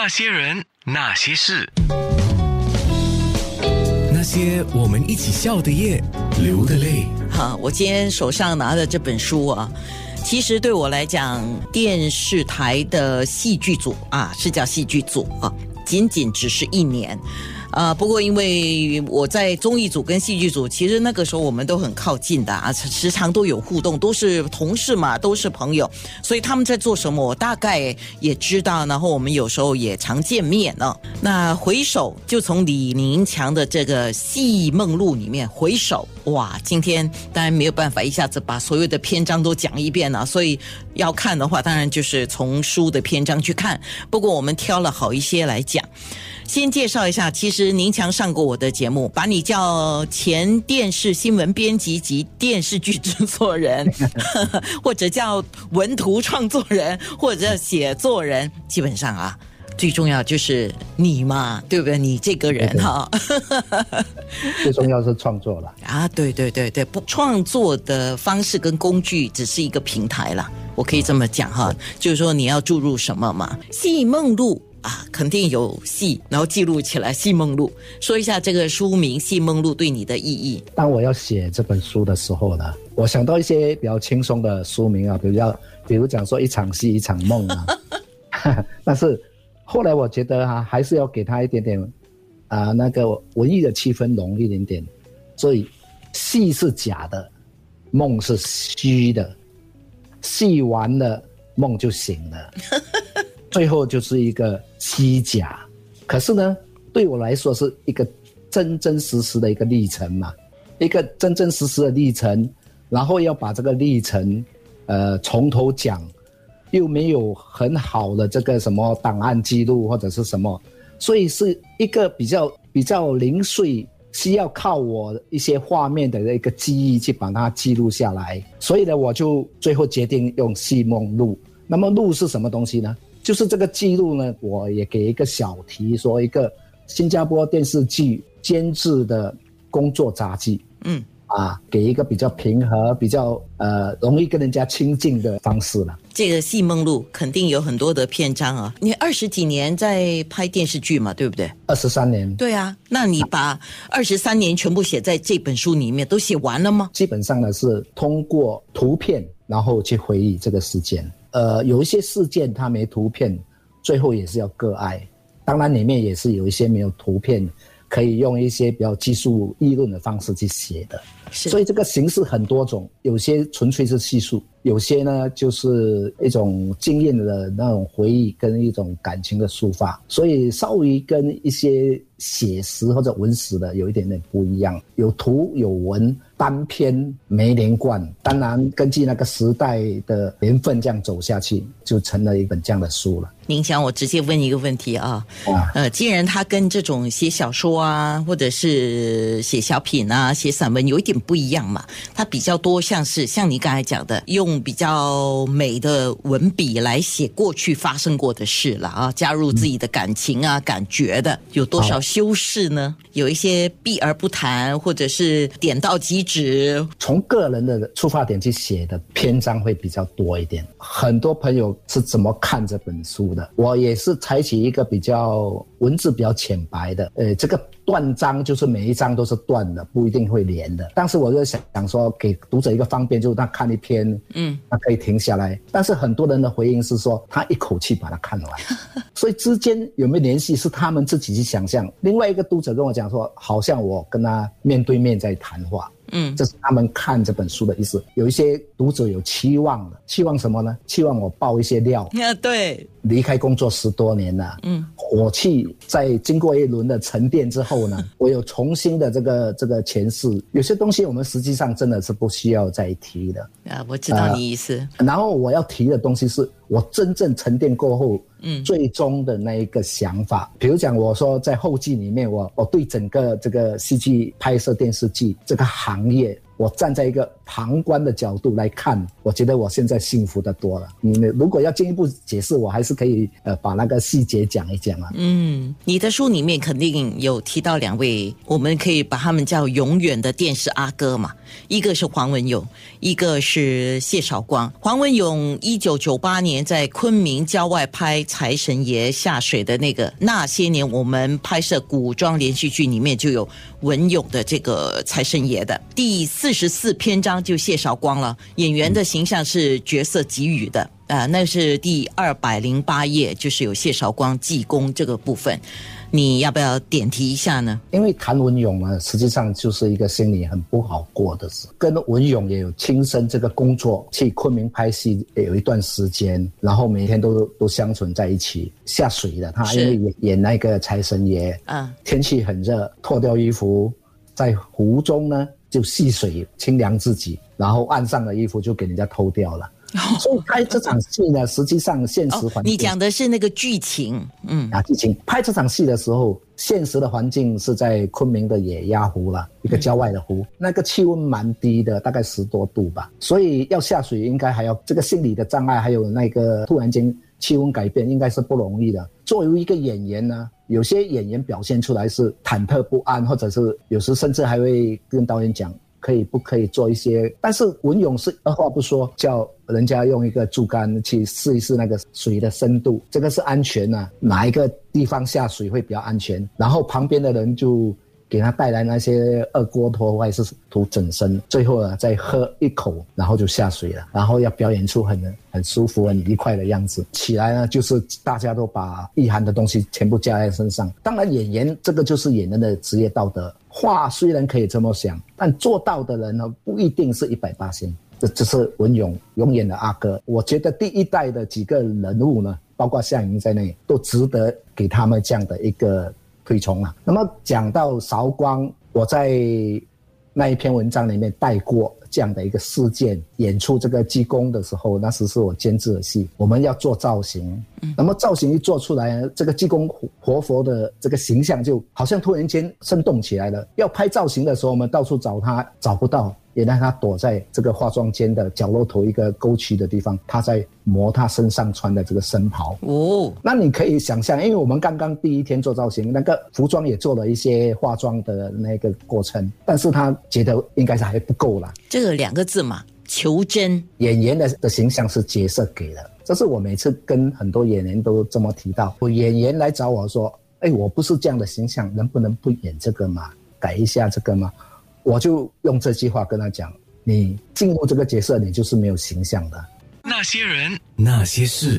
那些人，那些事，那些我们一起笑的夜，流的泪。好，我今天手上拿的这本书啊，其实对我来讲，电视台的戏剧组啊，是叫戏剧组啊，仅仅只是一年。啊，不过因为我在综艺组跟戏剧组，其实那个时候我们都很靠近的啊，时常都有互动，都是同事嘛，都是朋友，所以他们在做什么，我大概也知道。然后我们有时候也常见面呢。那回首就从李宁强的这个《戏梦录》里面回首，哇，今天当然没有办法一下子把所有的篇章都讲一遍了，所以要看的话，当然就是从书的篇章去看。不过我们挑了好一些来讲。先介绍一下，其实宁强上过我的节目，把你叫前电视新闻编辑及电视剧制作人，或者叫文图创作人，或者写作人，基本上啊，最重要就是你嘛，对不对？你这个人哈，最重要是创作了啊！对对对对，不创作的方式跟工具只是一个平台了，我可以这么讲哈，就是说你要注入什么嘛，《戏梦录》。啊，肯定有戏，然后记录起来《戏梦录》，说一下这个书名《戏梦录》对你的意义。当我要写这本书的时候呢，我想到一些比较轻松的书名啊，比如要，比如讲说一场戏一场梦啊。但是后来我觉得哈，还是要给他一点点啊那个文艺的气氛浓一点点。所以戏是假的，梦是虚的，戏完了梦就醒了。最后就是一个虚假，可是呢，对我来说是一个真真实实的一个历程嘛，一个真真实实的历程，然后要把这个历程，呃，从头讲，又没有很好的这个什么档案记录或者是什么，所以是一个比较比较零碎，需要靠我一些画面的一个记忆去把它记录下来，所以呢，我就最后决定用戏梦录。那么录是什么东西呢？就是这个记录呢，我也给一个小题，说一个新加坡电视剧监制的工作杂记，嗯，啊，给一个比较平和、比较呃容易跟人家亲近的方式了。这个《戏梦录》肯定有很多的篇章啊，你二十几年在拍电视剧嘛，对不对？二十三年。对啊，那你把二十三年全部写在这本书里面，都写完了吗？基本上呢，是通过图片，然后去回忆这个事件。呃，有一些事件它没图片，最后也是要割爱。当然里面也是有一些没有图片，可以用一些比较技术议论的方式去写的。所以这个形式很多种，有些纯粹是叙述，有些呢就是一种经验的那种回忆跟一种感情的抒发，所以稍微跟一些写实或者文史的有一点点不一样，有图有文。单篇没连贯，当然根据那个时代的年份这样走下去，就成了一本这样的书了。您想我直接问一个问题啊？呃，既然他跟这种写小说啊，或者是写小品啊、写散文有一点不一样嘛，他比较多像是像你刚才讲的，用比较美的文笔来写过去发生过的事了啊，加入自己的感情啊、感觉的，有多少修饰呢？有一些避而不谈，或者是点到即。止从个人的出发点去写的篇章会比较多一点。很多朋友是怎么看这本书的？我也是采取一个比较文字比较浅白的，呃，这个。断章就是每一章都是断的，不一定会连的。但是我就想想说，给读者一个方便，就是他看一篇，嗯，他可以停下来。但是很多人的回应是说，他一口气把它看完，所以之间有没有联系是他们自己去想象。另外一个读者跟我讲说，好像我跟他面对面在谈话，嗯，这是他们看这本书的意思。有一些读者有期望的，期望什么呢？期望我爆一些料。啊，对。离开工作十多年了，嗯，火气在经过一轮的沉淀之后呢，我有重新的这个这个诠释。有些东西我们实际上真的是不需要再提的。啊，我知道你意思。然后我要提的东西是我真正沉淀过后，嗯，最终的那一个想法。比如讲，我说在后记里面，我我对整个这个戏剧拍摄电视剧这个行业。我站在一个旁观的角度来看，我觉得我现在幸福的多了。你如果要进一步解释，我还是可以呃把那个细节讲一讲啊。嗯，你的书里面肯定有提到两位，我们可以把他们叫永远的电视阿哥嘛。一个是黄文勇，一个是谢少光。黄文勇一九九八年在昆明郊外拍财神爷下水的那个那些年，我们拍摄古装连续剧里面就有文勇的这个财神爷的第四十四篇章就谢绍光了，演员的形象是角色给予的。啊，那是第二百零八页，就是有谢绍光济公这个部分。你要不要点题一下呢？因为谭文勇呢，实际上就是一个心里很不好过的事。跟文勇也有亲身这个工作，去昆明拍戏有一段时间，然后每天都都相处在一起。下水的，他因为演演那个财神爷，嗯，天气很热，脱掉衣服在湖中呢就戏水清凉自己，然后岸上的衣服就给人家偷掉了。所以拍这场戏呢，实际上现实环境，你讲的是那个剧情，嗯。啊，剧情。拍这场戏的时候，现实的环境是在昆明的野鸭湖了，一个郊外的湖，那个气温蛮低的，大概十多度吧，所以要下水应该还要这个心理的障碍，还有那个突然间气温改变，应该是不容易的。作为一个演员呢，有些演员表现出来是忐忑不安，或者是有时甚至还会跟导演讲。可以不可以做一些？但是文勇是二话不说，叫人家用一个竹竿去试一试那个水的深度，这个是安全的，哪一个地方下水会比较安全？然后旁边的人就。给他带来那些二锅头或者是涂整身，最后呢再喝一口，然后就下水了。然后要表演出很很舒服、很愉快的样子。起来呢，就是大家都把意涵的东西全部加在身上。当然，演员这个就是演员的职业道德。话虽然可以这么想，但做到的人呢，不一定是一百八星。这这是文勇永远的阿哥。我觉得第一代的几个人物呢，包括夏莹在内，都值得给他们这样的一个。推崇啊。那么讲到韶光，我在那一篇文章里面带过这样的一个事件。演出这个济公的时候，那时是我监制的戏，我们要做造型。那么造型一做出来，这个济公活佛的这个形象就好像突然间生动起来了。要拍造型的时候，我们到处找他，找不到。也让他躲在这个化妆间的角落头一个沟渠的地方，他在磨他身上穿的这个僧袍。哦，那你可以想象，因为我们刚刚第一天做造型，那个服装也做了一些化妆的那个过程，但是他觉得应该是还不够啦。这个两个字嘛，求真。演员的的形象是角色给的，这是我每次跟很多演员都这么提到。我演员来找我说：“哎，我不是这样的形象，能不能不演这个嘛？改一下这个嘛？”我就用这句话跟他讲：你进入这个角色，你就是没有形象的。那些人，那些事。